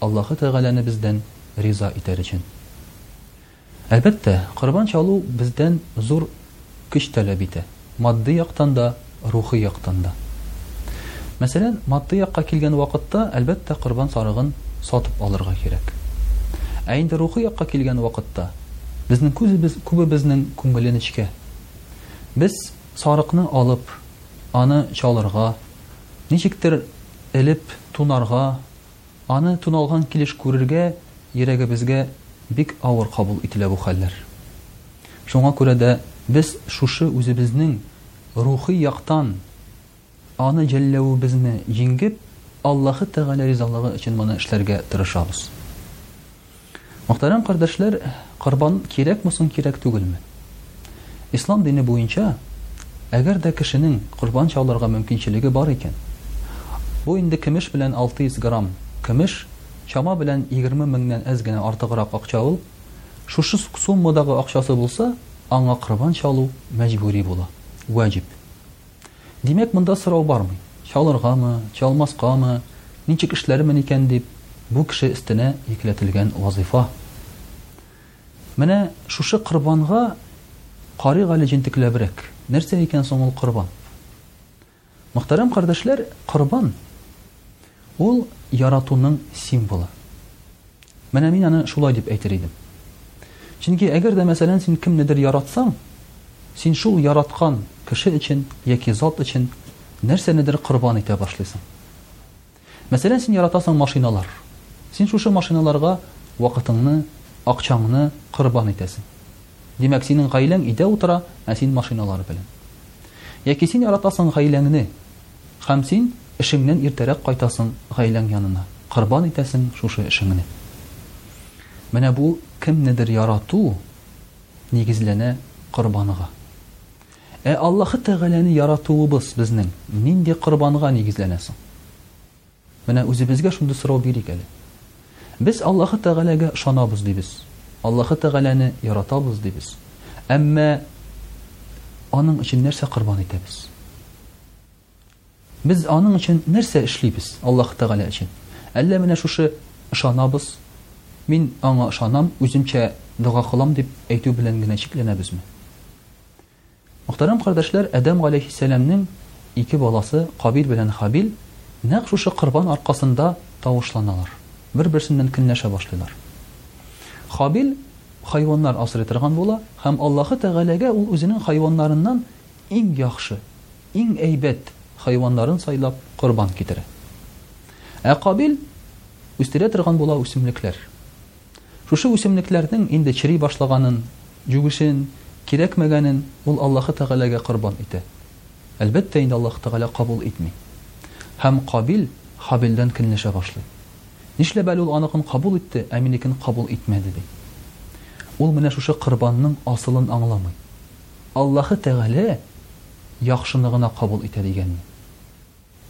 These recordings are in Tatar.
Аллаһы Тәгаләне бездән риза итәр өчен. Әлбәттә, корбан чалу бездән зур көч таләп итә, матди яктан да, рухи яктан да. Мәсәлән, матди якка килгән вакытта, әлбәттә, корбан сарыгын сатып алырга кирәк. Ә инде рухи якка килгән вакытта, безнең күзебез, күбебезнең күңеле нечкә. Без сарыкны алып, аны чалырга, ничектер элеп, тунарга, Аны туналган килеш күрергә йөрәгебезгә бик авыр кабул ителә бу хәлләр. Шуңа күрә дә без шушы үзебезнең рухи яктан аны жәлләвебезне җиңгеп, Аллаһы Тәгалә ризалыгы өчен моны эшләргә тырышабыз. Мөхтәрәм кардәшләр, корбан кирәкме соң, кирәк түгелме? Ислам дине буенча, әгәр дә кешенең корбан чалырга мөмкинчелеге бар икән, бу инде көмеш белән 600 грамм көмеш, чама белән 20 меңнән әз генә артыграк акча ул, шушы суммадагы акчасы булса, аңа корбан чалу мәҗбүри була, ваҗиб. Димәк, монда сорау бармый, чалыргамы, чалмаскамы, ничек эшләрмен икән дип, бу кеше өстенә йөкләтелгән вазыйфа. Менә шушы корбанга карыйк әле җентекләбрәк, нәрсә икән соң ул корбан? Мөхтәрәм кардәшләр, корбан, ул яратуның символы. Менә мин аны шулай дип әйтер идем. Чөнки әгәр дә мәсәлән син кемнедер яратсаң, син шул яраткан кеше өчен яки зат өчен нәрсәнедер корбан итә башлыйсың. Мәсәлән, син яратасың машиналар. Син шушы машиналарга вакытыңны, акчаңны корбан итәсең. Димәк, синең гаиләң өйдә утыра, ә син машиналар белән. Яки син яратасың гаиләңне, Һәм син эшеңнән иртәрәк кайтасың гаиләң янына, корбан итәсең шушы эшеңне. Менә бу кемнедер ярату нигезләнә корбанга. Ә Аллаһы Тәгаләне яратуыбыз безнең нинди корбанга нигезләнә соң? Менә үзебезгә шундый сорау бирик әле. Без Аллаһы Тәгаләгә ышанабыз дибез, Аллаһы Тәгаләне яратабыз дибез, әмма Аның өчен нәрсә корбан итәбез? Без Аның өчен нәрсә эшлибез, Аллаһы Тәгалә өчен? Әллә менә шушы ышанабыз, мин Аңа ышанам, үземчә дога кылам дип әйтү белән генә чикләнәбезме? Мөхтәрәм кардәшләр, Адәм галәйһиссәламнең ике баласы Кабил белән Хабил нәкъ шушы корбан аркасында тавышланалар, бер-берсеннән көнләшә башлыйлар. Хабил хайваннар асрый торган була һәм Аллаһы Тәгаләгә ул үзенең хайваннарыннан иң яхшы, иң әйбәт хайваннарын сайлап корбан китерә. Ә Кабил үстерә торган була үсемлекләр. Шушы үсемлекләрнең инде чери башлаганын, җүгешен, кирәкмәгәнен ул Аллаһы Тәгаләгә корбан итә. Әлбәттә инде Аллаһы Тәгалә кабул итми. Һәм Кабил Хабилдән көнләшә башлый. Нишләп әле ул аныкын кабул итте, ә минекен кабул итмәде, ди. Ул менә шушы корбанның асылын аңламый. Аллаһы Тәгалә яхшыны гына кабул итә дигәнне.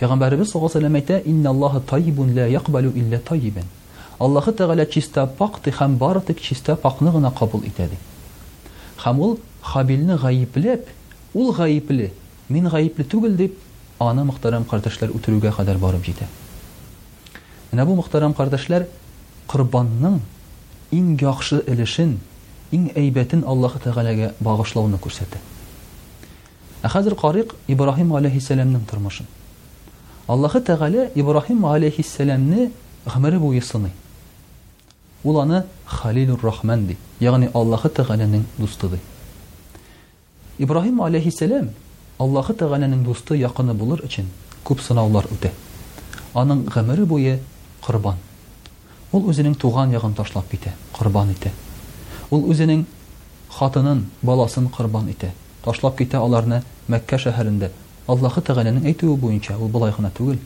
Пәйгамбәребез саллаллаһу галәйһи ва сәлләм әйтә, Инналлаһа таййибун лә якъбәлү илля таййибән. Аллаһы Тәгалә чиста, пакь ди һәм бары тик чиста, пакьны гына кабул итә, ди. Һәм ул, Хабилне гаепләп, Ул гаепле, мин гаепле түгел, дип, аны, мөхтәрәм кардәшләр, үтерүгә кадәр барып җитә. Менә бу, мөхтәрәм кардәшләр, корбанның иң яхшы өлешен, иң әйбәтен Аллаһы Тәгаләгә багышлауны күрсәтә. Ә хәзер карыйк Ибраһим галәйһиссәламнең тормышын. Аллаһы Тәгалә Ибраһим галәйһиссәламне гомере буе сыный. Ул аны Халилур-Рахман ди, ягъни Аллаһы Тәгаләнең дусты ди. Ибраһим галәйһиссәлам Аллаһы Тәгаләнең дусты, якыны булыр өчен күп сынаулар үтә. Аның гомере буе корбан, Ул үзенең туган ягын ташлап китә, корбан итә. Ул үзенең хатынын, баласын корбан итә, ташлап китә аларны Мәккә шәһәрендә. Аллаһы Тәгаләнең әйтүе буенча, ул болай гына түгел.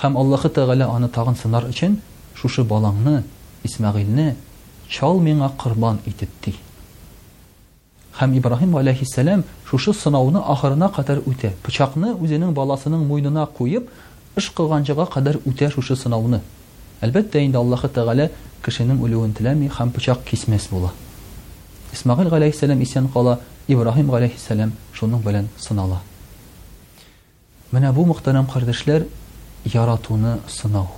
Һәм Аллаһы Тәгалә аны тагын сынар өчен, Шушы балаңны, Исмәгыйльне, чал миңа корбан итеп, ди. Һәм Ибраһим галәйһиссәлам шушы сынауны ахырына кадәр үтә. Пычакны үзенең баласының муйнына куеп, ышкыганчыга кадәр үтә шушы сынауны. Әлбәттә инде, Аллаһы Тәгалә кешенең үлүен теләми һәм пычак кисмәс була. Исмәгыйль галәйһиссәлам исән кала, Ибраһим галәйһиссәлам шуның белән сынала. Менә бу, мөхтәрәм кардәшләр, яратуны сынау.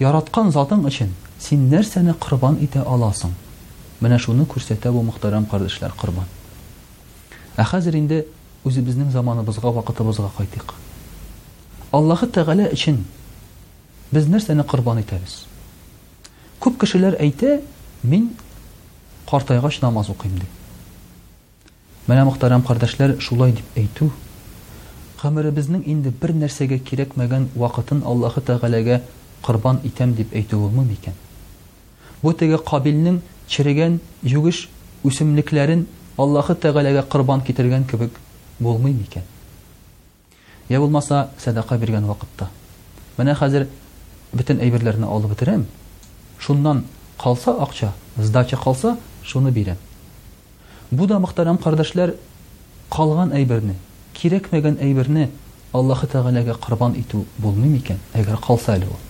Яраткан затың өчен син нәрсәне корбан итә аласың? Менә шуны күрсәтә бу, мөхтәрәм кардәшләр, корбан. Ә хәзер инде үзебезнең заманыбызга, вакытыбызга кайтыйк. Аллаһы Тәгалә өчен без нәрсәне корбан итәбез? Күп кешеләр әйтә, мин картайгач намаз укыйм, ди. Менә, мөхтәрәм кардәшләр, шулай дип әйтү, гомеребезнең инде бер нәрсәгә кирәкмәгән вакытын Аллаһы Тәгаләгә корбан итәм дип әйтү булмыймы икән? Бу теге Кабилнең черегән юеш үсемлекләрен Аллаһы Тәгаләгә корбан китергән кебек булмыймы икән? Йә булмаса, сәдака биргән вакытта. Менә хәзер бөтен әйберләрне алып бетерәм, шуннан калса акча, сдача калса, шуны бирәм. Бу да, мөхтәрәм кардәшләр, калган әйберне, кирәкмәгән әйберне Аллаһы Тәгаләгә корбан итү булмый микән, әгәр калса әле ул?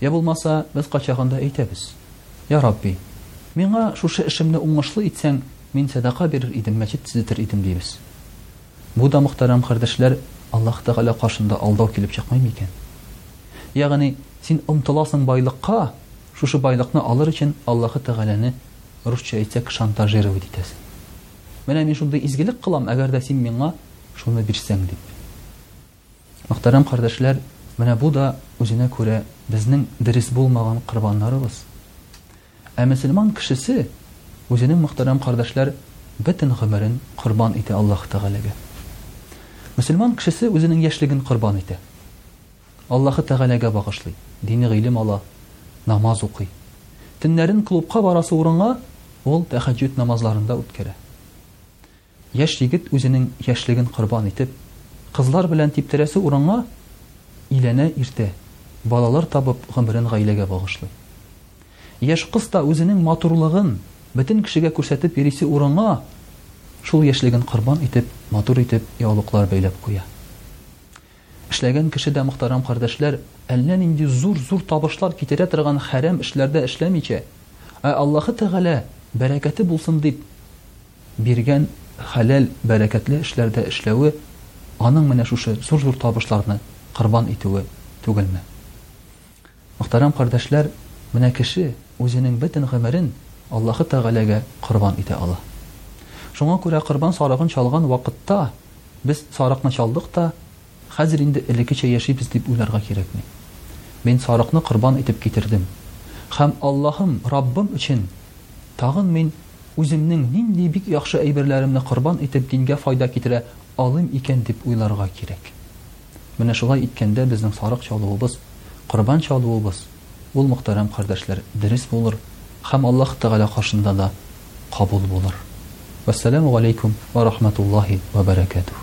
Йә булмаса, без кайчагында әйтәбез, Йә Рабби, миңа шушы эшемне уңышлы итсәң, мин сәдака бирер идем, мәчет төзетер идем, дибез. Бу да, мөхтәрәм кардәшләр, Аллаһ Тәгалә каршында алдау килеп чыкмый микән? Ягъни, син омтыласың байлыкка, шушы байлыкны алыр өчен Аллаһы Тәгаләне, русча әйтсәк, шантажировать итәсең. Менә мин шундый изгелек кылам, әгәр дә син миңа шуны бирсәң, дип. Мөхтәрәм кардәшләр, менә бу да үзенә күрә безнең дөрес булмаган корбаннарыбыз. Ә мөселман кешесе үзенең, мөхтәрәм кардәшләр, бөтен гомерен корбан итә Аллаһ Тәгаләгә. Мөселман кешесе үзенең яшьлеген корбан итә. Аллаһы Тәгаләгә багышлый, дини гыйлем ала, намаз укый. Төннәрен клубка барасы урынга, ул тәһәҗҗүд намазларында үткәрә. Яшь егет үзенең яшьлеген корбан итеп, кызлар белән типтерәсе урынга, өйләнә иртә, балалар табып, гомерен гаиләгә багышлый. Яшь кыз та үзенең матурлыгын бөтен кешегә күрсәтеп йөрисе урынга, шул яшьлеген корбан итеп, матур итеп яулыклар бәйләп куя. Эшләгән кеше дә, мөхтәрәм кардәшләр, әллә нинди зур-зур табышлар китерә торган хәрәм эшләрдә эшләмичә, ә Аллаһы Тәгалә бәрәкәте булсын дип, биргән хәләл, бәрәкәтле эшләрдә эшләве аның менә шушы зур-зур табышларны корбан итүе түгелме? Мөхтәрәм кардәшләр, менә кеше үзенең бөтен гомерен Аллаһы Тәгаләгә корбан итә ала. Шуңа күрә корбан сарыгын чалган вакытта без сарыкны чалдык та, Хәзер инде элекечә яшибез дип уйларга кирәкми. Мин сарыкны корбан итеп китердем. Һәм Аллаһым, Раббым өчен, тагын мин үземнең нинди бик яхшы әйберләремне корбан итеп дингә файда китерә алыйм икән дип уйларга кирәк. Менә шулай иткәндә безнең сарык чалуыбыз, корбан чалуыбыз, ул, мөхтәрәм кардәшләр, дөрес булыр һәм Аллаһ Тәгалә каршында да кабул булыр. Вәссәламү галәйкүм вә рахмәтуллаһи вә бәрәкәтүһ.